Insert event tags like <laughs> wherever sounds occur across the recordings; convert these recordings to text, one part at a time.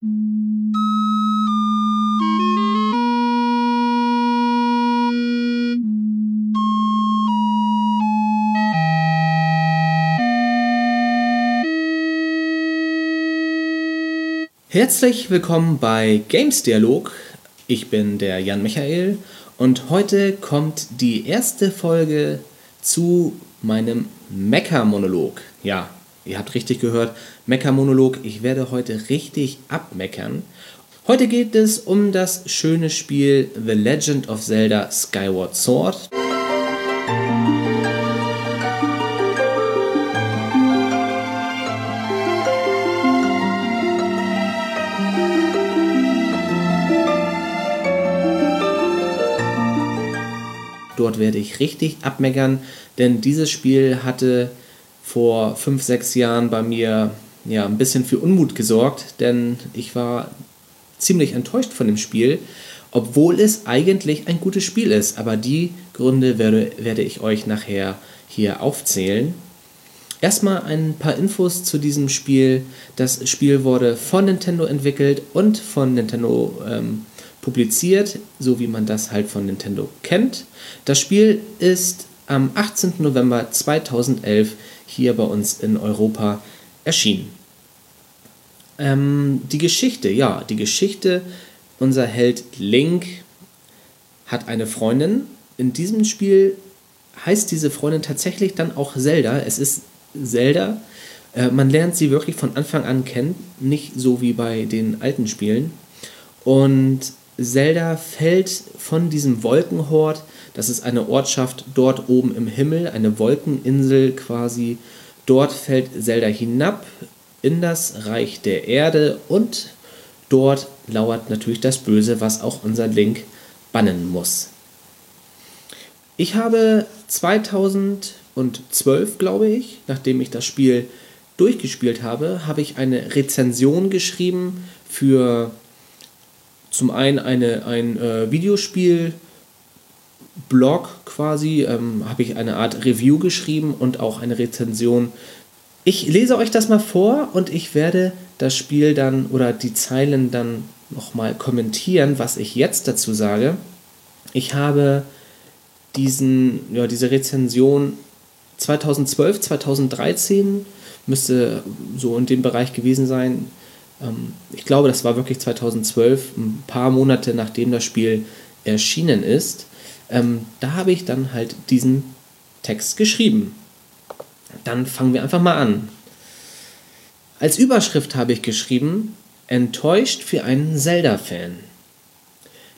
Herzlich willkommen bei Games Dialog. Ich bin der Jan Michael und heute kommt die erste Folge zu meinem Mecker-Monolog. Ja, ihr habt richtig gehört, Mecker-Monolog. Ich werde heute richtig abmeckern. Heute geht es um das schöne Spiel The Legend of Zelda Skyward Sword. Dort werde ich richtig abmeckern, denn dieses Spiel hatte vor 5, 6 Jahren bei mir ja, ein bisschen für Unmut gesorgt, denn ich war ziemlich enttäuscht von dem Spiel, obwohl es eigentlich ein gutes Spiel ist. Aber die Gründe werde, werde ich euch nachher hier aufzählen. Erstmal ein paar Infos zu diesem Spiel. Das Spiel wurde von Nintendo entwickelt und von Nintendo ähm, publiziert, so wie man das halt von Nintendo kennt. Das Spiel ist am 18. November 2011 hier bei uns in Europa erschienen. Ähm, die Geschichte, ja, die Geschichte, unser Held Link hat eine Freundin. In diesem Spiel heißt diese Freundin tatsächlich dann auch Zelda. Es ist Zelda. Äh, man lernt sie wirklich von Anfang an kennen, nicht so wie bei den alten Spielen. Und Zelda fällt von diesem Wolkenhort, das ist eine Ortschaft dort oben im Himmel, eine Wolkeninsel quasi. Dort fällt Zelda hinab in das Reich der Erde und dort lauert natürlich das Böse, was auch unser Link bannen muss. Ich habe 2012, glaube ich, nachdem ich das Spiel durchgespielt habe, habe ich eine Rezension geschrieben für zum einen eine, ein äh, Videospiel. Blog quasi, ähm, habe ich eine Art Review geschrieben und auch eine Rezension. Ich lese euch das mal vor und ich werde das Spiel dann oder die Zeilen dann nochmal kommentieren, was ich jetzt dazu sage. Ich habe diesen, ja, diese Rezension 2012, 2013, müsste so in dem Bereich gewesen sein, ich glaube, das war wirklich 2012, ein paar Monate nachdem das Spiel erschienen ist. Ähm, da habe ich dann halt diesen Text geschrieben. Dann fangen wir einfach mal an. Als Überschrift habe ich geschrieben, enttäuscht für einen Zelda-Fan.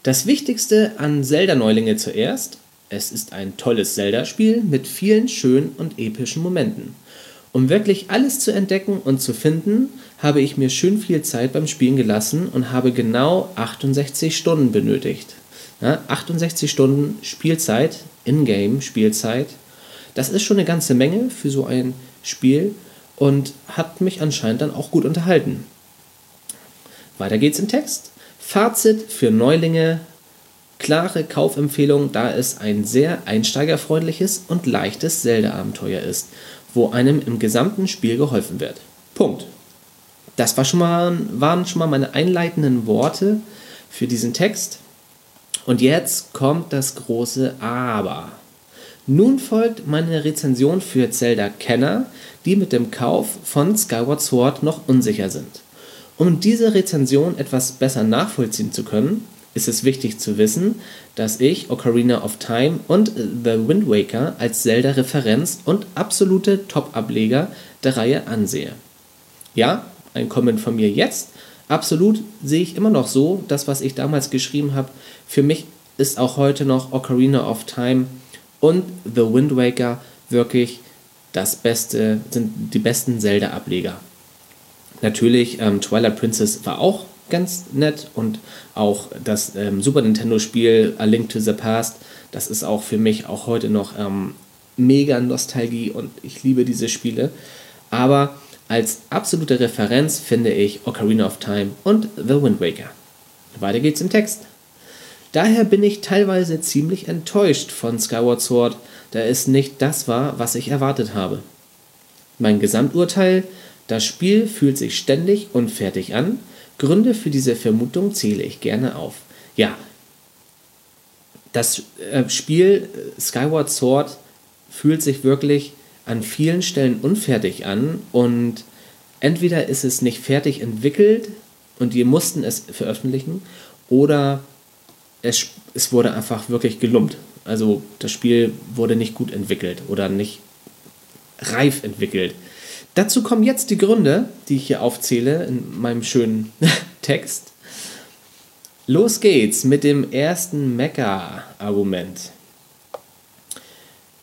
Das Wichtigste an Zelda-Neulinge zuerst, es ist ein tolles Zelda-Spiel mit vielen schönen und epischen Momenten. Um wirklich alles zu entdecken und zu finden, habe ich mir schön viel Zeit beim Spielen gelassen und habe genau 68 Stunden benötigt. Ja, 68 Stunden Spielzeit, in-game Spielzeit, das ist schon eine ganze Menge für so ein Spiel und hat mich anscheinend dann auch gut unterhalten. Weiter geht's im Text. Fazit für Neulinge. Klare Kaufempfehlung, da es ein sehr einsteigerfreundliches und leichtes Zelda-Abenteuer ist wo einem im gesamten Spiel geholfen wird. Punkt. Das war schon mal, waren schon mal meine einleitenden Worte für diesen Text. Und jetzt kommt das große Aber. Nun folgt meine Rezension für Zelda-Kenner, die mit dem Kauf von Skyward Sword noch unsicher sind. Um diese Rezension etwas besser nachvollziehen zu können, ist es wichtig zu wissen, dass ich Ocarina of Time und The Wind Waker als Zelda-Referenz und absolute Top-Ableger der Reihe ansehe. Ja, ein Comment von mir jetzt. Absolut sehe ich immer noch so, das, was ich damals geschrieben habe. Für mich ist auch heute noch Ocarina of Time und The Wind Waker wirklich das Beste, sind die besten Zelda-Ableger. Natürlich, ähm, Twilight Princess war auch ganz nett und auch das ähm, Super Nintendo-Spiel A Link to the Past, das ist auch für mich auch heute noch ähm, mega Nostalgie und ich liebe diese Spiele. Aber als absolute Referenz finde ich Ocarina of Time und The Wind Waker. Weiter geht's im Text. Daher bin ich teilweise ziemlich enttäuscht von Skyward Sword, da es nicht das war, was ich erwartet habe. Mein Gesamturteil, das Spiel fühlt sich ständig und fertig an, Gründe für diese Vermutung zähle ich gerne auf. Ja, das äh, Spiel äh, Skyward Sword fühlt sich wirklich an vielen Stellen unfertig an und entweder ist es nicht fertig entwickelt und die mussten es veröffentlichen oder es, es wurde einfach wirklich gelumpt. Also das Spiel wurde nicht gut entwickelt oder nicht reif entwickelt. Dazu kommen jetzt die Gründe, die ich hier aufzähle in meinem schönen <laughs> Text. Los geht's mit dem ersten Mecha-Argument.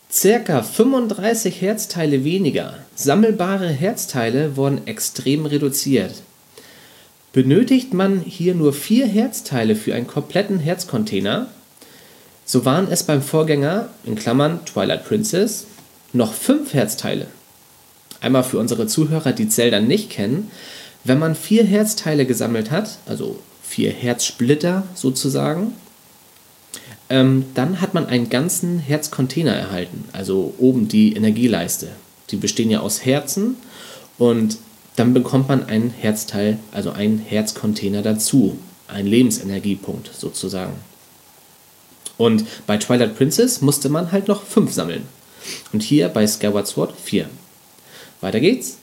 Circa 35 Herzteile weniger. Sammelbare Herzteile wurden extrem reduziert. Benötigt man hier nur vier Herzteile für einen kompletten Herzcontainer, so waren es beim Vorgänger, in Klammern Twilight Princess, noch fünf Herzteile. Einmal für unsere Zuhörer, die Zelda nicht kennen, wenn man vier Herzteile gesammelt hat, also vier Herzsplitter sozusagen, ähm, dann hat man einen ganzen Herzcontainer erhalten, also oben die Energieleiste. Die bestehen ja aus Herzen und dann bekommt man ein Herzteil, also einen Herzcontainer dazu, ein Lebensenergiepunkt sozusagen. Und bei Twilight Princess musste man halt noch fünf sammeln. Und hier bei Skyward Sword vier. Weiter geht's.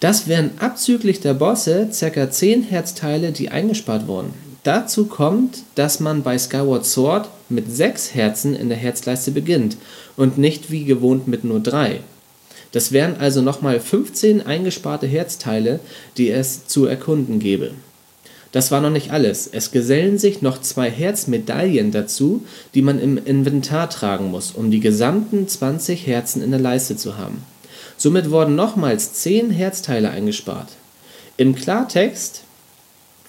Das wären abzüglich der Bosse ca. 10 Herzteile, die eingespart wurden. Dazu kommt, dass man bei Skyward Sword mit 6 Herzen in der Herzleiste beginnt und nicht wie gewohnt mit nur 3. Das wären also nochmal 15 eingesparte Herzteile, die es zu erkunden gäbe. Das war noch nicht alles. Es gesellen sich noch zwei Herzmedaillen dazu, die man im Inventar tragen muss, um die gesamten 20 Herzen in der Leiste zu haben. Somit wurden nochmals 10 Herzteile eingespart. Im Klartext,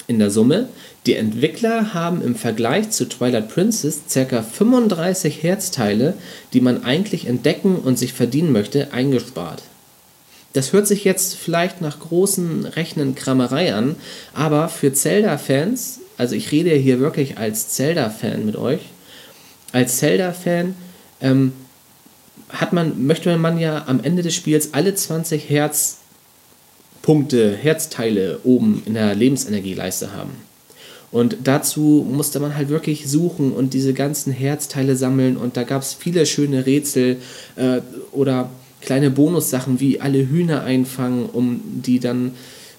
in der Summe, die Entwickler haben im Vergleich zu Twilight Princess ca. 35 Herzteile, die man eigentlich entdecken und sich verdienen möchte, eingespart. Das hört sich jetzt vielleicht nach großen Rechnenkramerei an, aber für Zelda-Fans, also ich rede hier wirklich als Zelda-Fan mit euch, als Zelda-Fan ähm, hat man, möchte man ja am Ende des Spiels alle 20 Herzpunkte, Herzteile oben in der Lebensenergieleiste haben. Und dazu musste man halt wirklich suchen und diese ganzen Herzteile sammeln. Und da gab es viele schöne Rätsel äh, oder kleine Bonussachen wie alle Hühner einfangen, um die dann,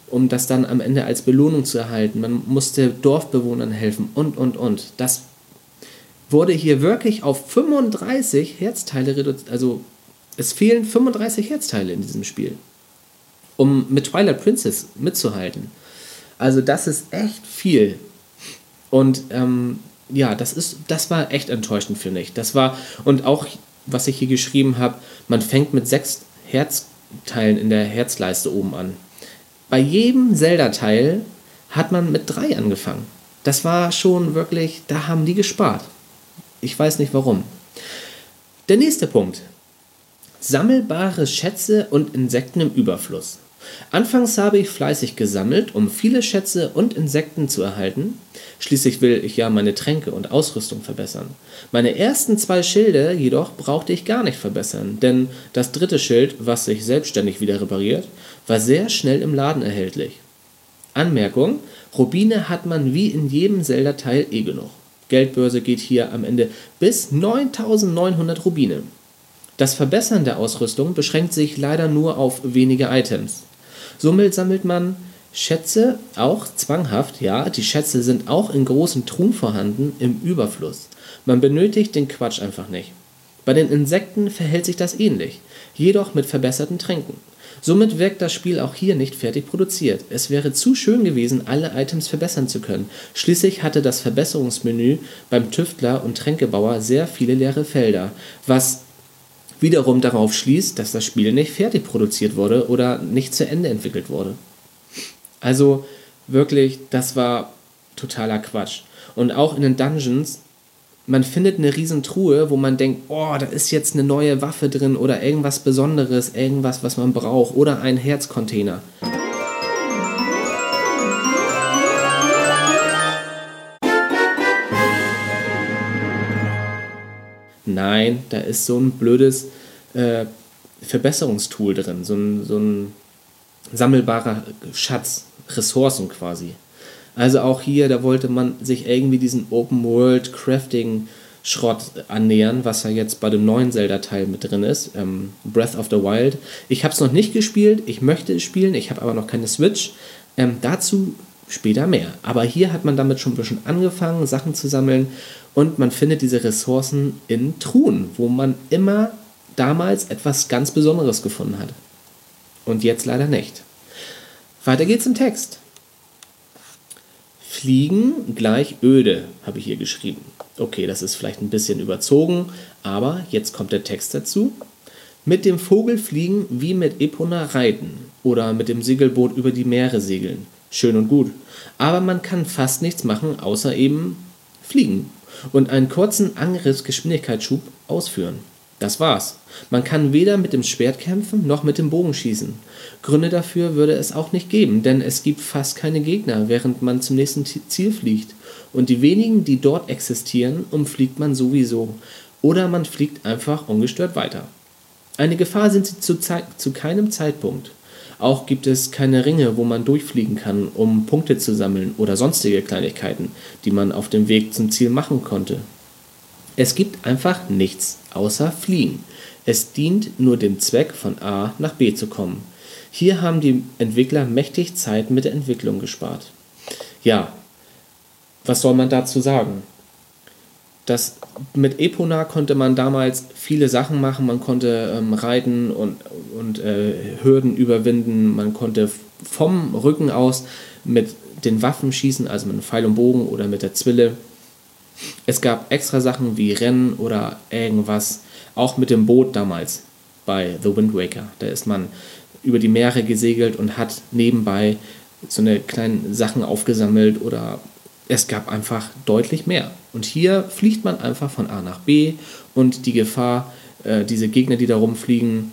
um das dann am Ende als Belohnung zu erhalten. Man musste Dorfbewohnern helfen und und und. Das wurde hier wirklich auf 35 Herzteile reduziert. Also es fehlen 35 Herzteile in diesem Spiel, um mit Twilight Princess mitzuhalten. Also das ist echt viel. Und ähm, ja, das ist, das war echt enttäuschend für mich. Das war, und auch, was ich hier geschrieben habe, man fängt mit sechs Herzteilen in der Herzleiste oben an. Bei jedem Zelda-Teil hat man mit drei angefangen. Das war schon wirklich, da haben die gespart. Ich weiß nicht warum. Der nächste Punkt. Sammelbare Schätze und Insekten im Überfluss. Anfangs habe ich fleißig gesammelt, um viele Schätze und Insekten zu erhalten. Schließlich will ich ja meine Tränke und Ausrüstung verbessern. Meine ersten zwei Schilde jedoch brauchte ich gar nicht verbessern, denn das dritte Schild, was sich selbstständig wieder repariert, war sehr schnell im Laden erhältlich. Anmerkung: Rubine hat man wie in jedem Zelda-Teil eh genug. Geldbörse geht hier am Ende bis 9900 Rubine. Das Verbessern der Ausrüstung beschränkt sich leider nur auf wenige Items. Somit sammelt man Schätze auch zwanghaft, ja, die Schätze sind auch in großen Truhen vorhanden, im Überfluss. Man benötigt den Quatsch einfach nicht. Bei den Insekten verhält sich das ähnlich, jedoch mit verbesserten Tränken. Somit wirkt das Spiel auch hier nicht fertig produziert. Es wäre zu schön gewesen, alle Items verbessern zu können. Schließlich hatte das Verbesserungsmenü beim Tüftler und Tränkebauer sehr viele leere Felder, was wiederum darauf schließt, dass das Spiel nicht fertig produziert wurde oder nicht zu Ende entwickelt wurde. Also wirklich, das war totaler Quatsch. Und auch in den Dungeons man findet eine riesen Truhe, wo man denkt, oh, da ist jetzt eine neue Waffe drin oder irgendwas Besonderes, irgendwas, was man braucht oder ein Herzcontainer. Nein, da ist so ein blödes äh, Verbesserungstool drin, so ein, so ein sammelbarer Schatz, Ressourcen quasi. Also auch hier, da wollte man sich irgendwie diesen Open World Crafting Schrott annähern, was ja jetzt bei dem neuen Zelda-Teil mit drin ist, ähm, Breath of the Wild. Ich habe es noch nicht gespielt, ich möchte es spielen, ich habe aber noch keine Switch. Ähm, dazu später mehr. Aber hier hat man damit schon ein bisschen angefangen, Sachen zu sammeln und man findet diese Ressourcen in Truhen, wo man immer damals etwas ganz Besonderes gefunden hat. Und jetzt leider nicht. Weiter geht's im Text. Fliegen gleich öde, habe ich hier geschrieben. Okay, das ist vielleicht ein bisschen überzogen, aber jetzt kommt der Text dazu. Mit dem Vogel fliegen wie mit Epona reiten oder mit dem Segelboot über die Meere segeln. Schön und gut. Aber man kann fast nichts machen, außer eben fliegen und einen kurzen Angriffsgeschwindigkeitsschub ausführen. Das war's. Man kann weder mit dem Schwert kämpfen noch mit dem Bogen schießen. Gründe dafür würde es auch nicht geben, denn es gibt fast keine Gegner, während man zum nächsten Ziel fliegt. Und die wenigen, die dort existieren, umfliegt man sowieso. Oder man fliegt einfach ungestört weiter. Eine Gefahr sind sie zu, zu keinem Zeitpunkt. Auch gibt es keine Ringe, wo man durchfliegen kann, um Punkte zu sammeln oder sonstige Kleinigkeiten, die man auf dem Weg zum Ziel machen konnte. Es gibt einfach nichts außer Fliegen. Es dient nur dem Zweck, von A nach B zu kommen. Hier haben die Entwickler mächtig Zeit mit der Entwicklung gespart. Ja, was soll man dazu sagen? Das, mit Epona konnte man damals viele Sachen machen. Man konnte ähm, reiten und, und äh, Hürden überwinden. Man konnte vom Rücken aus mit den Waffen schießen, also mit einem Pfeil und Bogen oder mit der Zwille. Es gab extra Sachen wie Rennen oder irgendwas, auch mit dem Boot damals bei The Wind Waker. Da ist man über die Meere gesegelt und hat nebenbei so eine kleinen Sachen aufgesammelt oder es gab einfach deutlich mehr. Und hier fliegt man einfach von A nach B und die Gefahr, äh, diese Gegner, die da rumfliegen,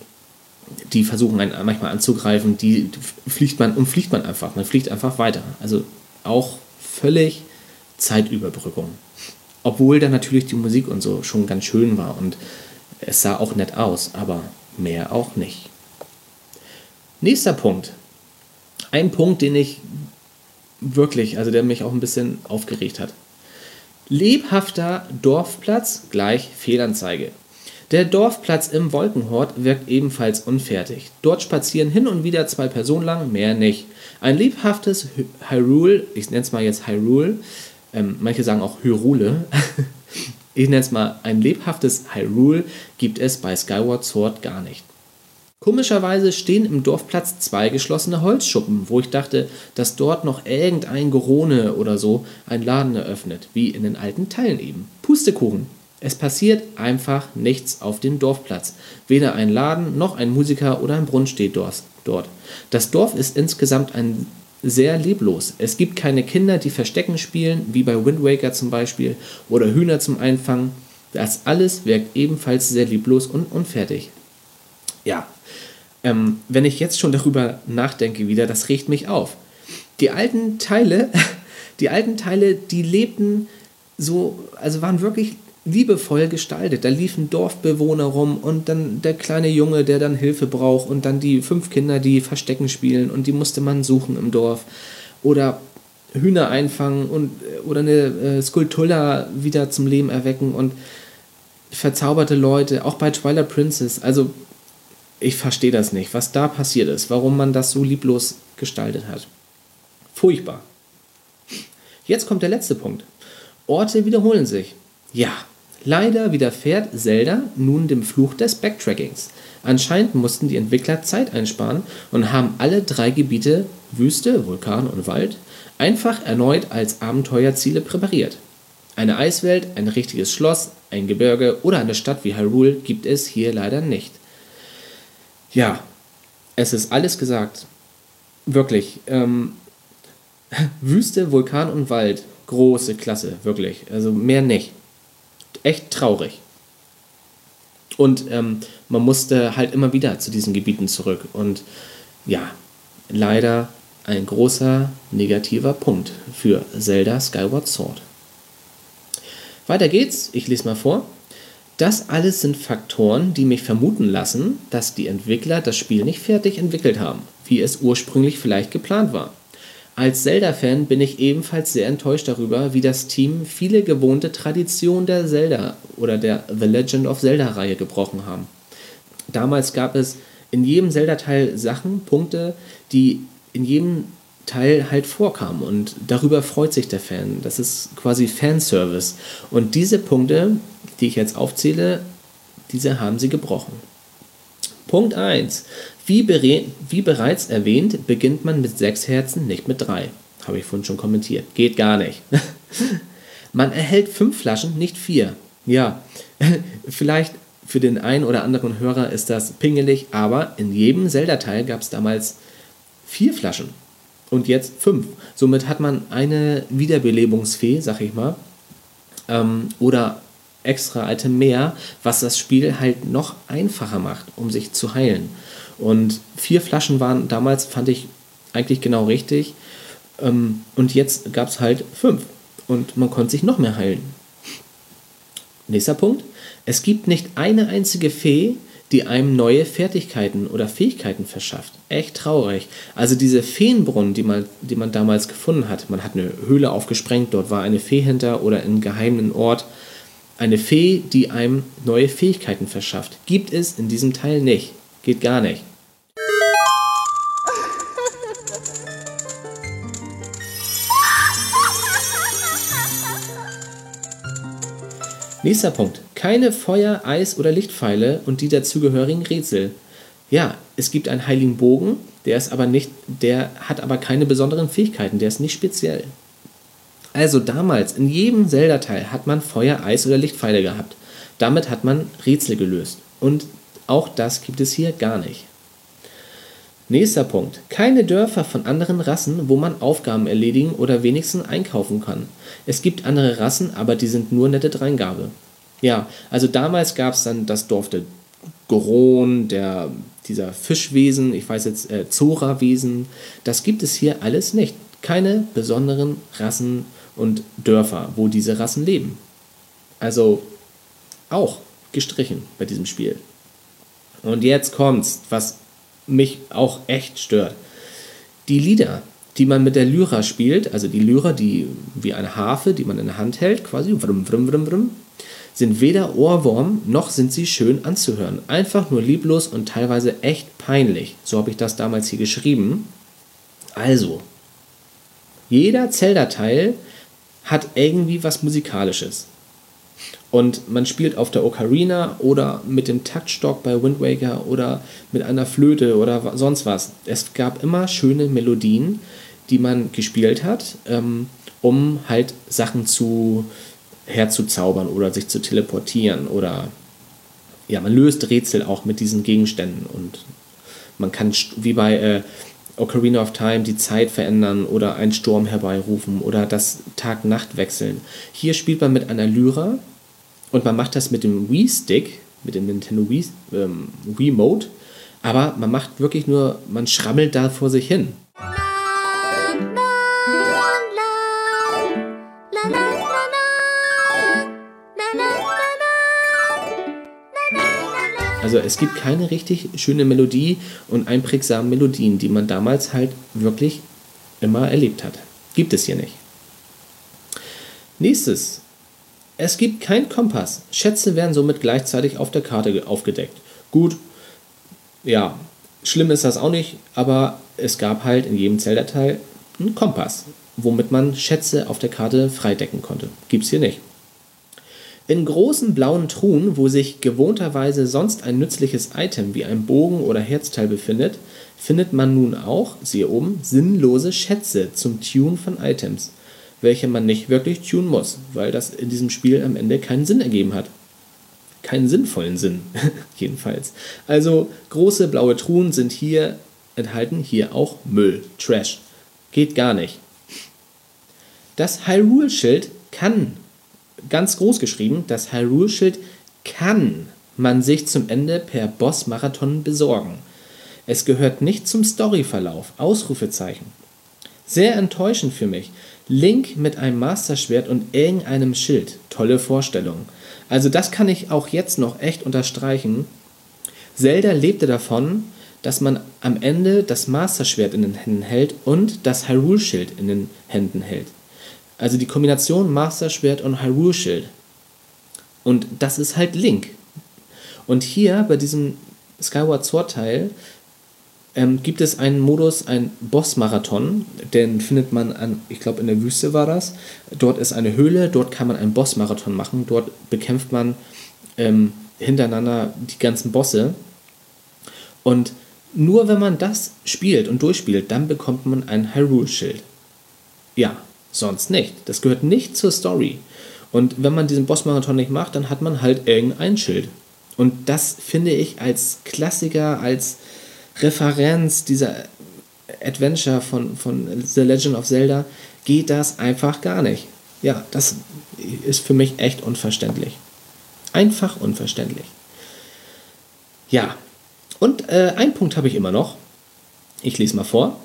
die versuchen einen manchmal anzugreifen, die fliegt man, umfliegt man einfach. Man fliegt einfach weiter. Also auch völlig Zeitüberbrückung. Obwohl da natürlich die Musik und so schon ganz schön war und es sah auch nett aus, aber mehr auch nicht. Nächster Punkt. Ein Punkt, den ich wirklich, also der mich auch ein bisschen aufgeregt hat. Lebhafter Dorfplatz gleich Fehlanzeige. Der Dorfplatz im Wolkenhort wirkt ebenfalls unfertig. Dort spazieren hin und wieder zwei Personen lang, mehr nicht. Ein lebhaftes Hyrule, ich nenne es mal jetzt Hyrule, ähm, manche sagen auch Hyrule, <laughs> ich nenne es mal ein lebhaftes Hyrule, gibt es bei Skyward Sword gar nicht. Komischerweise stehen im Dorfplatz zwei geschlossene Holzschuppen, wo ich dachte, dass dort noch irgendein Gerone oder so einen Laden eröffnet, wie in den alten Teilen eben. Pustekuchen. Es passiert einfach nichts auf dem Dorfplatz. Weder ein Laden noch ein Musiker oder ein Brunnen steht dort. Das Dorf ist insgesamt ein sehr leblos. Es gibt keine Kinder, die Verstecken spielen, wie bei Wind Waker zum Beispiel, oder Hühner zum Einfangen. Das alles wirkt ebenfalls sehr leblos und unfertig. Ja, ähm, wenn ich jetzt schon darüber nachdenke wieder, das regt mich auf. Die alten Teile, <laughs> die alten Teile, die lebten so, also waren wirklich liebevoll gestaltet. Da liefen Dorfbewohner rum und dann der kleine Junge, der dann Hilfe braucht und dann die fünf Kinder, die Verstecken spielen und die musste man suchen im Dorf. Oder Hühner einfangen und oder eine äh, Skulptura wieder zum Leben erwecken und verzauberte Leute, auch bei Twilight Princess. Also ich verstehe das nicht, was da passiert ist, warum man das so lieblos gestaltet hat. Furchtbar. Jetzt kommt der letzte Punkt. Orte wiederholen sich. Ja, leider widerfährt Zelda nun dem Fluch des Backtrackings. Anscheinend mussten die Entwickler Zeit einsparen und haben alle drei Gebiete Wüste, Vulkan und Wald einfach erneut als Abenteuerziele präpariert. Eine Eiswelt, ein richtiges Schloss, ein Gebirge oder eine Stadt wie Hyrule gibt es hier leider nicht. Ja, es ist alles gesagt. Wirklich. Ähm, <laughs> Wüste, Vulkan und Wald. Große Klasse, wirklich. Also mehr nicht. Echt traurig. Und ähm, man musste halt immer wieder zu diesen Gebieten zurück. Und ja, leider ein großer negativer Punkt für Zelda Skyward Sword. Weiter geht's, ich lese mal vor. Das alles sind Faktoren, die mich vermuten lassen, dass die Entwickler das Spiel nicht fertig entwickelt haben, wie es ursprünglich vielleicht geplant war. Als Zelda-Fan bin ich ebenfalls sehr enttäuscht darüber, wie das Team viele gewohnte Traditionen der Zelda oder der The Legend of Zelda-Reihe gebrochen haben. Damals gab es in jedem Zelda-Teil Sachen, Punkte, die in jedem Teil halt vorkamen und darüber freut sich der Fan. Das ist quasi Fanservice. Und diese Punkte, die ich jetzt aufzähle, diese haben sie gebrochen. Punkt 1. Wie, wie bereits erwähnt, beginnt man mit sechs Herzen, nicht mit drei. Habe ich vorhin schon kommentiert. Geht gar nicht. <laughs> man erhält fünf Flaschen, nicht vier. Ja, <laughs> vielleicht für den einen oder anderen Hörer ist das pingelig, aber in jedem Zelda-Teil gab es damals vier Flaschen und jetzt fünf. Somit hat man eine Wiederbelebungsfee, sag ich mal, ähm, oder extra Item mehr, was das Spiel halt noch einfacher macht, um sich zu heilen. Und vier Flaschen waren damals, fand ich eigentlich genau richtig. Ähm, und jetzt gab es halt fünf. Und man konnte sich noch mehr heilen. Nächster Punkt. Es gibt nicht eine einzige Fee, die einem neue Fertigkeiten oder Fähigkeiten verschafft. Echt traurig. Also diese Feenbrunnen, die man, die man damals gefunden hat. Man hat eine Höhle aufgesprengt, dort war eine Fee hinter oder in einem geheimen Ort eine Fee, die einem neue Fähigkeiten verschafft. Gibt es in diesem Teil nicht. Geht gar nicht. Nächster Punkt. Keine Feuer-, Eis- oder Lichtpfeile und die dazugehörigen Rätsel. Ja, es gibt einen heiligen Bogen, der ist aber nicht, der hat aber keine besonderen Fähigkeiten, der ist nicht speziell. Also damals, in jedem Zelda-Teil hat man Feuer, Eis oder Lichtpfeile gehabt. Damit hat man Rätsel gelöst. Und auch das gibt es hier gar nicht. Nächster Punkt. Keine Dörfer von anderen Rassen, wo man Aufgaben erledigen oder wenigstens einkaufen kann. Es gibt andere Rassen, aber die sind nur nette Dreingabe. Ja, also damals gab es dann das Dorf der Goron, der, dieser Fischwesen, ich weiß jetzt, äh, Zora-Wesen. Das gibt es hier alles nicht. Keine besonderen Rassen und Dörfer, wo diese Rassen leben. Also auch gestrichen bei diesem Spiel. Und jetzt kommt's, was mich auch echt stört. Die Lieder, die man mit der Lyra spielt, also die Lyra, die wie eine Harfe, die man in der Hand hält, quasi, vrum, vrum, vrum, vrum, sind weder Ohrwurm noch sind sie schön anzuhören. Einfach nur lieblos und teilweise echt peinlich. So habe ich das damals hier geschrieben. Also, jeder Zelda-Teil hat irgendwie was Musikalisches. Und man spielt auf der Ocarina oder mit dem Taktstock bei Wind Waker oder mit einer Flöte oder sonst was. Es gab immer schöne Melodien, die man gespielt hat, ähm, um halt Sachen zu herzuzaubern oder sich zu teleportieren oder ja, man löst Rätsel auch mit diesen Gegenständen und man kann wie bei äh, Ocarina of Time die Zeit verändern oder einen Sturm herbeirufen oder das Tag-Nacht wechseln. Hier spielt man mit einer Lyra und man macht das mit dem Wii-Stick, mit dem Nintendo Wii, ähm, Wii Mode, aber man macht wirklich nur, man schrammelt da vor sich hin. Also es gibt keine richtig schöne Melodie und einprägsame Melodien, die man damals halt wirklich immer erlebt hat. Gibt es hier nicht. Nächstes. Es gibt keinen Kompass. Schätze werden somit gleichzeitig auf der Karte aufgedeckt. Gut, ja, schlimm ist das auch nicht, aber es gab halt in jedem Zelda-Teil einen Kompass, womit man Schätze auf der Karte freidecken konnte. Gibt es hier nicht. In großen blauen Truhen, wo sich gewohnterweise sonst ein nützliches Item wie ein Bogen oder Herzteil befindet, findet man nun auch, siehe oben, sinnlose Schätze zum Tun von Items, welche man nicht wirklich tun muss, weil das in diesem Spiel am Ende keinen Sinn ergeben hat. Keinen sinnvollen Sinn, <laughs> jedenfalls. Also große blaue Truhen sind hier enthalten, hier auch Müll, Trash. Geht gar nicht. Das Hyrule-Schild kann ganz groß geschrieben, das Hyrule-Schild kann man sich zum Ende per Boss-Marathon besorgen. Es gehört nicht zum Storyverlauf. Ausrufezeichen. Sehr enttäuschend für mich. Link mit einem Masterschwert und irgendeinem Schild. Tolle Vorstellung. Also das kann ich auch jetzt noch echt unterstreichen. Zelda lebte davon, dass man am Ende das Master Schwert in den Händen hält und das Hyrule Schild in den Händen hält. Also die Kombination Master Schwert und Hyrule Schild. Und das ist halt Link. Und hier bei diesem Skyward Sword Teil ähm, gibt es einen Modus, ein Boss-Marathon, den findet man an, ich glaube in der Wüste war das. Dort ist eine Höhle, dort kann man einen Boss-Marathon machen, dort bekämpft man ähm, hintereinander die ganzen Bosse. Und nur wenn man das spielt und durchspielt, dann bekommt man ein Hyrule-Schild. Ja, sonst nicht. Das gehört nicht zur Story. Und wenn man diesen Boss-Marathon nicht macht, dann hat man halt irgendein Schild. Und das finde ich als Klassiker, als Referenz dieser Adventure von, von The Legend of Zelda, geht das einfach gar nicht. Ja, das ist für mich echt unverständlich. Einfach unverständlich. Ja, und äh, einen Punkt habe ich immer noch. Ich lese mal vor.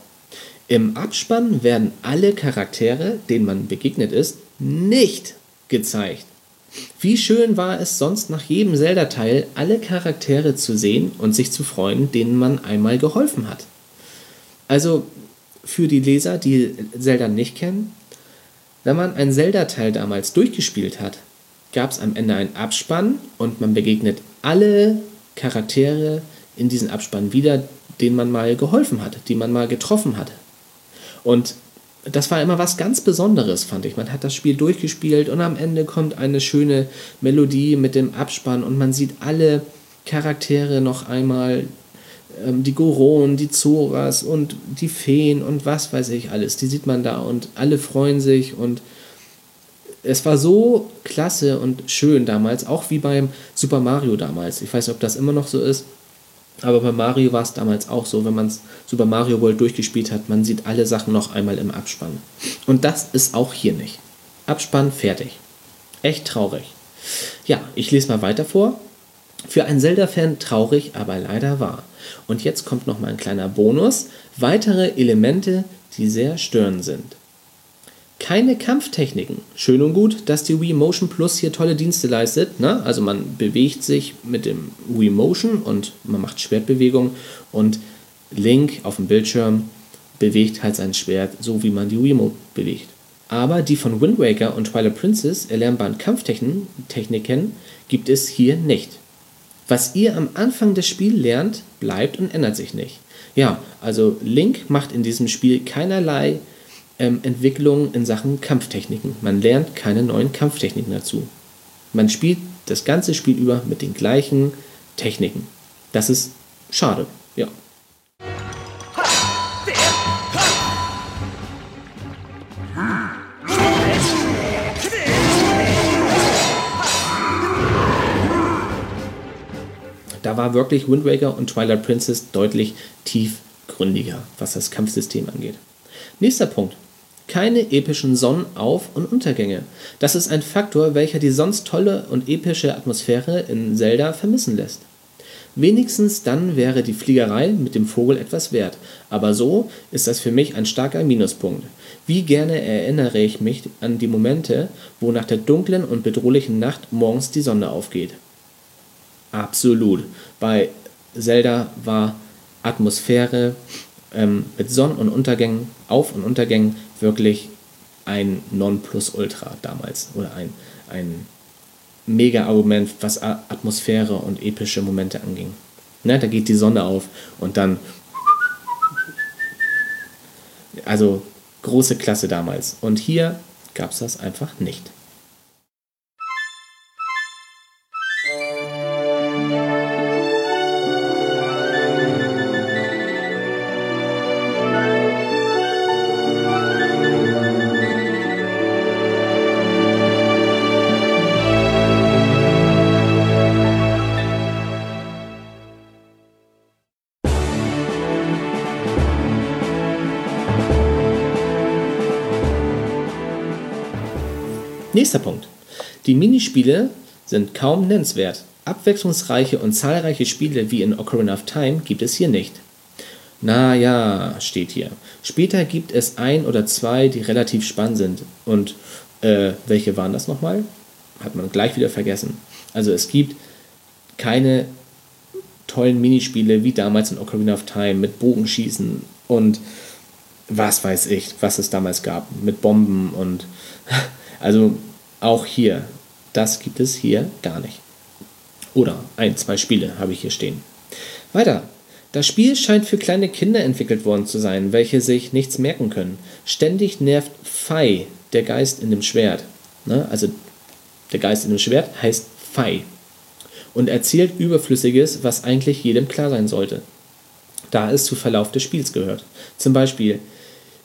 Im Abspann werden alle Charaktere, denen man begegnet ist, nicht gezeigt. Wie schön war es sonst nach jedem Zelda-Teil, alle Charaktere zu sehen und sich zu freuen, denen man einmal geholfen hat. Also für die Leser, die Zelda nicht kennen, wenn man ein Zelda-Teil damals durchgespielt hat, gab es am Ende einen Abspann und man begegnet alle Charaktere in diesem Abspann wieder, denen man mal geholfen hat, die man mal getroffen hat. Und das war immer was ganz Besonderes, fand ich. Man hat das Spiel durchgespielt und am Ende kommt eine schöne Melodie mit dem Abspann und man sieht alle Charaktere noch einmal, ähm, die Goron, die Zoras und die Feen und was weiß ich alles. Die sieht man da und alle freuen sich und es war so klasse und schön damals, auch wie beim Super Mario damals. Ich weiß nicht, ob das immer noch so ist. Aber bei Mario war es damals auch so, wenn man Super Mario World durchgespielt hat, man sieht alle Sachen noch einmal im Abspann. Und das ist auch hier nicht. Abspann fertig. Echt traurig. Ja, ich lese mal weiter vor. Für einen Zelda-Fan traurig, aber leider wahr. Und jetzt kommt noch mal ein kleiner Bonus. Weitere Elemente, die sehr störend sind keine Kampftechniken. Schön und gut, dass die Wii Motion Plus hier tolle Dienste leistet. Ne? Also man bewegt sich mit dem Wii Motion und man macht Schwertbewegungen und Link auf dem Bildschirm bewegt halt sein Schwert, so wie man die Wii Mode bewegt. Aber die von Wind Waker und Twilight Princess erlernbaren Kampftechniken gibt es hier nicht. Was ihr am Anfang des Spiels lernt, bleibt und ändert sich nicht. Ja, also Link macht in diesem Spiel keinerlei ähm, Entwicklung in Sachen Kampftechniken. Man lernt keine neuen Kampftechniken dazu. Man spielt das ganze Spiel über mit den gleichen Techniken. Das ist schade, ja. Da war wirklich Wind Waker und Twilight Princess deutlich tiefgründiger, was das Kampfsystem angeht. Nächster Punkt keine epischen Sonnenauf- und Untergänge. Das ist ein Faktor, welcher die sonst tolle und epische Atmosphäre in Zelda vermissen lässt. Wenigstens dann wäre die Fliegerei mit dem Vogel etwas wert, aber so ist das für mich ein starker Minuspunkt. Wie gerne erinnere ich mich an die Momente, wo nach der dunklen und bedrohlichen Nacht morgens die Sonne aufgeht. Absolut. Bei Zelda war Atmosphäre ähm, mit Sonnen- und Untergängen, Auf- und Untergängen wirklich ein Nonplusultra damals oder ein, ein Mega-Argument, was Atmosphäre und epische Momente anging. Ne, da geht die Sonne auf und dann. Also große Klasse damals. Und hier gab es das einfach nicht. Nächster Punkt. Die Minispiele sind kaum nennenswert. Abwechslungsreiche und zahlreiche Spiele wie in Ocarina of Time gibt es hier nicht. Na ja, steht hier. Später gibt es ein oder zwei, die relativ spannend sind. Und äh, welche waren das nochmal? Hat man gleich wieder vergessen. Also es gibt keine tollen Minispiele wie damals in Ocarina of Time mit Bogenschießen und was weiß ich, was es damals gab, mit Bomben und <laughs> also auch hier, das gibt es hier gar nicht. Oder ein, zwei Spiele habe ich hier stehen. Weiter. Das Spiel scheint für kleine Kinder entwickelt worden zu sein, welche sich nichts merken können. Ständig nervt Fei, der Geist in dem Schwert. Ne? Also der Geist in dem Schwert heißt Fei. Und erzählt Überflüssiges, was eigentlich jedem klar sein sollte. Da es zu Verlauf des Spiels gehört. Zum Beispiel,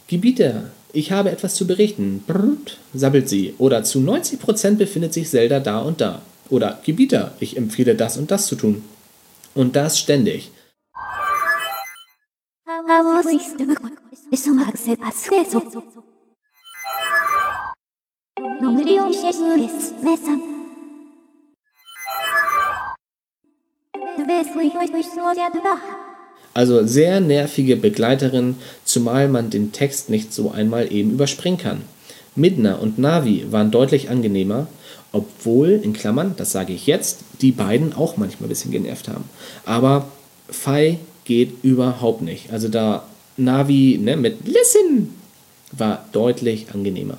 Gebieter, ich habe etwas zu berichten. Brrrt, sabbelt sie. Oder zu 90% befindet sich Zelda da und da. Oder Gebieter, ich empfehle das und das zu tun. Und das ständig. Also sehr nervige Begleiterin, zumal man den Text nicht so einmal eben überspringen kann. Midna und Navi waren deutlich angenehmer, obwohl, in Klammern, das sage ich jetzt, die beiden auch manchmal ein bisschen genervt haben. Aber Fei geht überhaupt nicht. Also da Navi ne, mit Listen war deutlich angenehmer.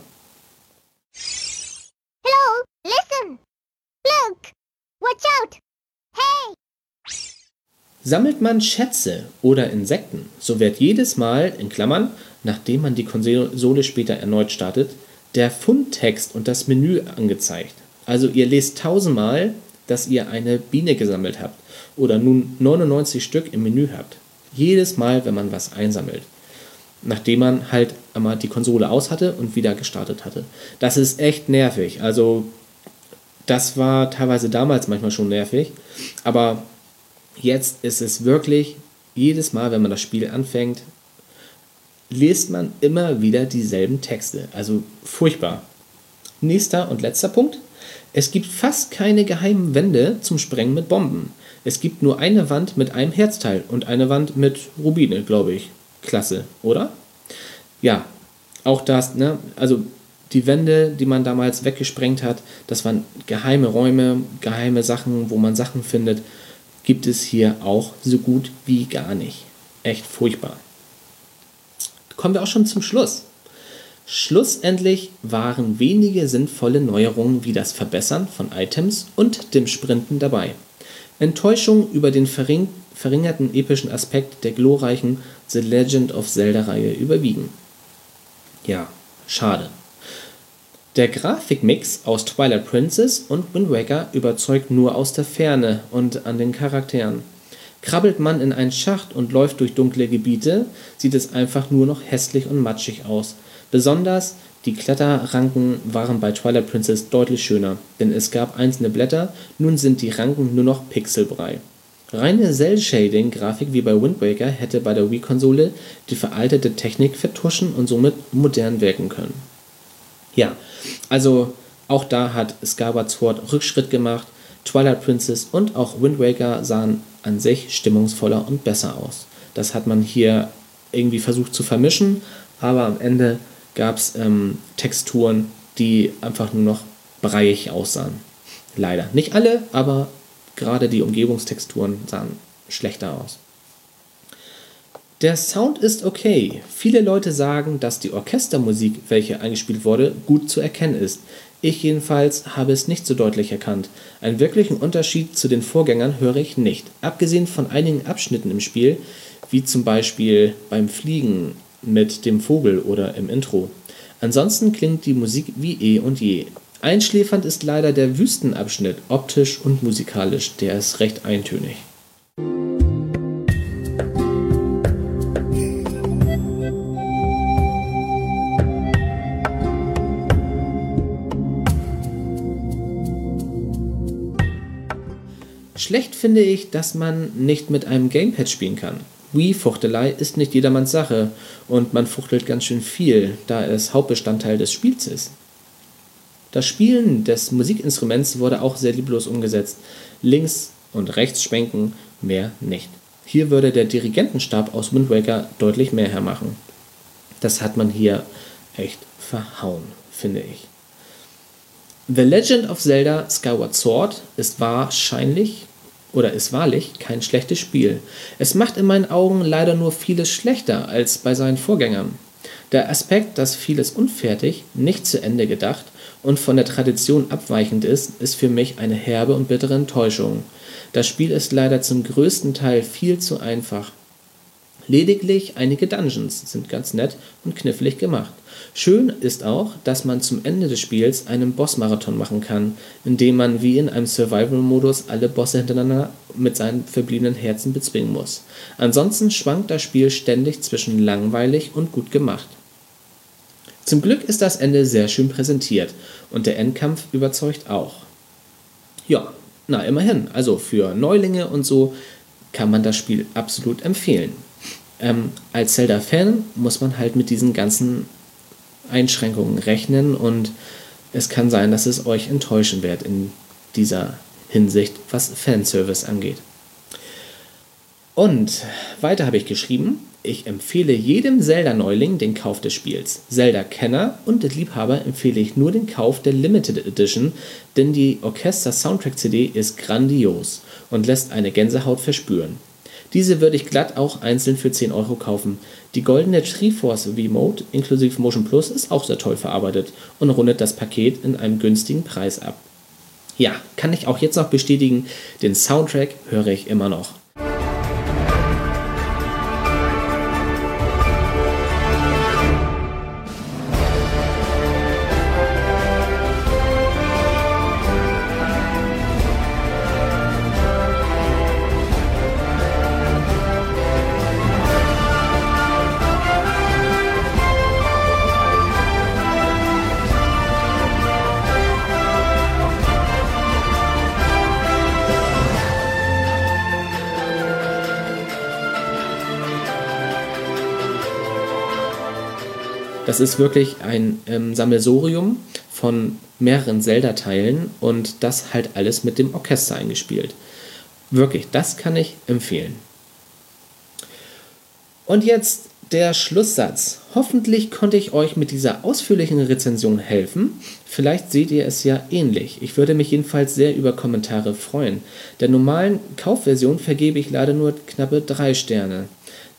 Hello, listen, look, watch out! Sammelt man Schätze oder Insekten, so wird jedes Mal, in Klammern, nachdem man die Konsole später erneut startet, der Fundtext und das Menü angezeigt. Also ihr lest tausendmal, dass ihr eine Biene gesammelt habt oder nun 99 Stück im Menü habt. Jedes Mal, wenn man was einsammelt. Nachdem man halt einmal die Konsole aus hatte und wieder gestartet hatte. Das ist echt nervig. Also das war teilweise damals manchmal schon nervig. Aber jetzt ist es wirklich jedes Mal, wenn man das Spiel anfängt, liest man immer wieder dieselben Texte. Also furchtbar. Nächster und letzter Punkt. Es gibt fast keine geheimen Wände zum Sprengen mit Bomben. Es gibt nur eine Wand mit einem Herzteil und eine Wand mit Rubine, glaube ich. Klasse, oder? Ja, auch das, ne? Also die Wände, die man damals weggesprengt hat, das waren geheime Räume, geheime Sachen, wo man Sachen findet, gibt es hier auch so gut wie gar nicht. Echt furchtbar. Kommen wir auch schon zum Schluss. Schlussendlich waren wenige sinnvolle Neuerungen wie das Verbessern von Items und dem Sprinten dabei. Enttäuschung über den verring verringerten epischen Aspekt der glorreichen The Legend of Zelda-Reihe überwiegen. Ja, schade. Der Grafikmix aus Twilight Princess und Wind Waker überzeugt nur aus der Ferne und an den Charakteren. Krabbelt man in einen Schacht und läuft durch dunkle Gebiete, sieht es einfach nur noch hässlich und matschig aus. Besonders die Kletterranken waren bei Twilight Princess deutlich schöner, denn es gab einzelne Blätter, nun sind die Ranken nur noch Pixelbrei. Reine Cell-Shading-Grafik wie bei Wind Waker hätte bei der Wii-Konsole die veraltete Technik vertuschen und somit modern wirken können. Ja, also auch da hat Skyward Sword Rückschritt gemacht. Twilight Princess und auch Wind Waker sahen an sich stimmungsvoller und besser aus. Das hat man hier irgendwie versucht zu vermischen, aber am Ende gab es ähm, Texturen, die einfach nur noch breiig aussahen. Leider. Nicht alle, aber gerade die Umgebungstexturen sahen schlechter aus. Der Sound ist okay. Viele Leute sagen, dass die Orchestermusik, welche eingespielt wurde, gut zu erkennen ist. Ich jedenfalls habe es nicht so deutlich erkannt. Einen wirklichen Unterschied zu den Vorgängern höre ich nicht. Abgesehen von einigen Abschnitten im Spiel, wie zum Beispiel beim Fliegen mit dem Vogel oder im Intro. Ansonsten klingt die Musik wie eh und je. Einschläfernd ist leider der Wüstenabschnitt, optisch und musikalisch, der ist recht eintönig. Schlecht finde ich, dass man nicht mit einem Gamepad spielen kann. Wii-Fuchtelei ist nicht jedermanns Sache und man fuchtelt ganz schön viel, da es Hauptbestandteil des Spiels ist. Das Spielen des Musikinstruments wurde auch sehr lieblos umgesetzt. Links und rechts schwenken, mehr nicht. Hier würde der Dirigentenstab aus Wind Waker deutlich mehr hermachen. Das hat man hier echt verhauen, finde ich. The Legend of Zelda Skyward Sword ist wahrscheinlich oder ist wahrlich kein schlechtes Spiel. Es macht in meinen Augen leider nur vieles schlechter als bei seinen Vorgängern. Der Aspekt, dass vieles unfertig, nicht zu Ende gedacht und von der Tradition abweichend ist, ist für mich eine herbe und bittere Enttäuschung. Das Spiel ist leider zum größten Teil viel zu einfach. Lediglich einige Dungeons sind ganz nett und knifflig gemacht. Schön ist auch, dass man zum Ende des Spiels einen Bossmarathon machen kann, indem man wie in einem Survival-Modus alle Bosse hintereinander mit seinen verbliebenen Herzen bezwingen muss. Ansonsten schwankt das Spiel ständig zwischen langweilig und gut gemacht. Zum Glück ist das Ende sehr schön präsentiert und der Endkampf überzeugt auch. Ja, na immerhin, also für Neulinge und so kann man das Spiel absolut empfehlen. Ähm, als Zelda-Fan muss man halt mit diesen ganzen Einschränkungen rechnen und es kann sein, dass es euch enttäuschen wird in dieser Hinsicht, was Fanservice angeht. Und weiter habe ich geschrieben, ich empfehle jedem Zelda-Neuling den Kauf des Spiels. Zelda-Kenner und Liebhaber empfehle ich nur den Kauf der Limited Edition, denn die Orchester-Soundtrack-CD ist grandios und lässt eine Gänsehaut verspüren. Diese würde ich glatt auch einzeln für 10 Euro kaufen. Die goldene Triforce V-Mode inklusive Motion Plus ist auch sehr toll verarbeitet und rundet das Paket in einem günstigen Preis ab. Ja, kann ich auch jetzt noch bestätigen, den Soundtrack höre ich immer noch. Das ist wirklich ein ähm, Sammelsorium von mehreren Zelda-Teilen und das halt alles mit dem Orchester eingespielt. Wirklich, das kann ich empfehlen. Und jetzt der Schlusssatz. Hoffentlich konnte ich euch mit dieser ausführlichen Rezension helfen. Vielleicht seht ihr es ja ähnlich. Ich würde mich jedenfalls sehr über Kommentare freuen. Der normalen Kaufversion vergebe ich leider nur knappe drei Sterne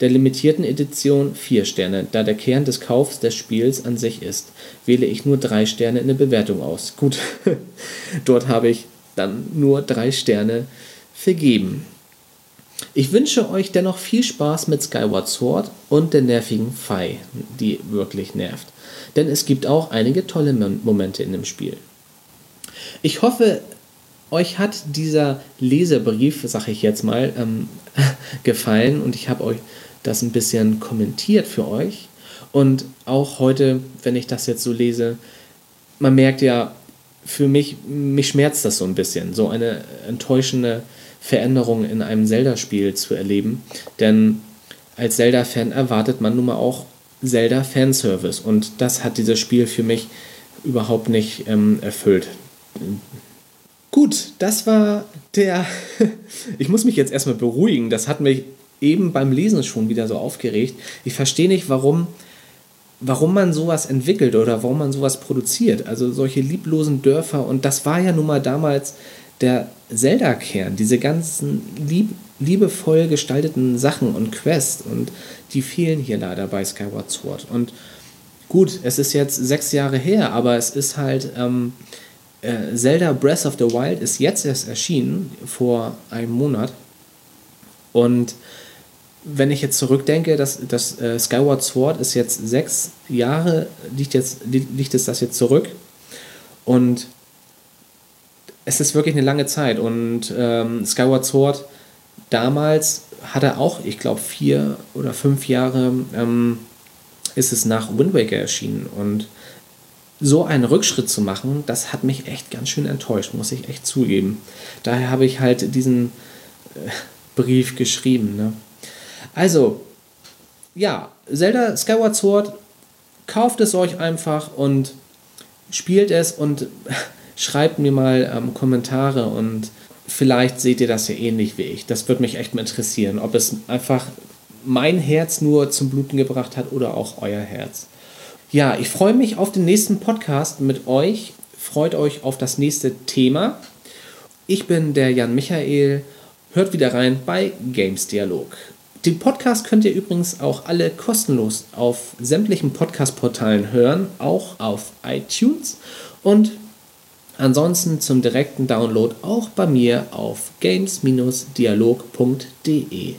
der limitierten Edition 4 Sterne. Da der Kern des Kaufs des Spiels an sich ist, wähle ich nur 3 Sterne in der Bewertung aus. Gut, <laughs> dort habe ich dann nur 3 Sterne vergeben. Ich wünsche euch dennoch viel Spaß mit Skyward Sword und der nervigen Fei, die wirklich nervt. Denn es gibt auch einige tolle Momente in dem Spiel. Ich hoffe, euch hat dieser Leserbrief, sage ich jetzt mal, ähm, <laughs> gefallen und ich habe euch das ein bisschen kommentiert für euch. Und auch heute, wenn ich das jetzt so lese, man merkt ja, für mich, mich schmerzt das so ein bisschen, so eine enttäuschende Veränderung in einem Zelda-Spiel zu erleben. Denn als Zelda-Fan erwartet man nun mal auch Zelda-Fanservice. Und das hat dieses Spiel für mich überhaupt nicht ähm, erfüllt. Gut, das war der. <laughs> ich muss mich jetzt erstmal beruhigen. Das hat mich eben beim Lesen schon wieder so aufgeregt. Ich verstehe nicht, warum, warum man sowas entwickelt oder warum man sowas produziert. Also solche lieblosen Dörfer. Und das war ja nun mal damals der Zelda-Kern, diese ganzen lieb, liebevoll gestalteten Sachen und Quests. Und die fehlen hier leider bei Skyward Sword. Und gut, es ist jetzt sechs Jahre her, aber es ist halt. Ähm, äh, Zelda Breath of the Wild ist jetzt erst erschienen, vor einem Monat. Und wenn ich jetzt zurückdenke, dass das äh, Skyward Sword ist jetzt sechs Jahre, liegt, jetzt, liegt es das jetzt zurück. Und es ist wirklich eine lange Zeit. Und ähm, Skyward Sword damals hatte auch, ich glaube, vier oder fünf Jahre ähm, ist es nach Wind Waker erschienen. Und so einen Rückschritt zu machen, das hat mich echt ganz schön enttäuscht, muss ich echt zugeben. Daher habe ich halt diesen äh, Brief geschrieben. Ne? Also, ja, Zelda Skyward Sword, kauft es euch einfach und spielt es und <laughs> schreibt mir mal ähm, Kommentare und vielleicht seht ihr das ja ähnlich wie ich. Das würde mich echt mal interessieren, ob es einfach mein Herz nur zum Bluten gebracht hat oder auch euer Herz. Ja, ich freue mich auf den nächsten Podcast mit euch. Freut euch auf das nächste Thema. Ich bin der Jan Michael hört wieder rein bei Games Dialog. Den Podcast könnt ihr übrigens auch alle kostenlos auf sämtlichen Podcast-Portalen hören, auch auf iTunes und ansonsten zum direkten Download auch bei mir auf games-dialog.de.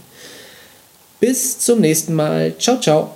Bis zum nächsten Mal. Ciao, ciao.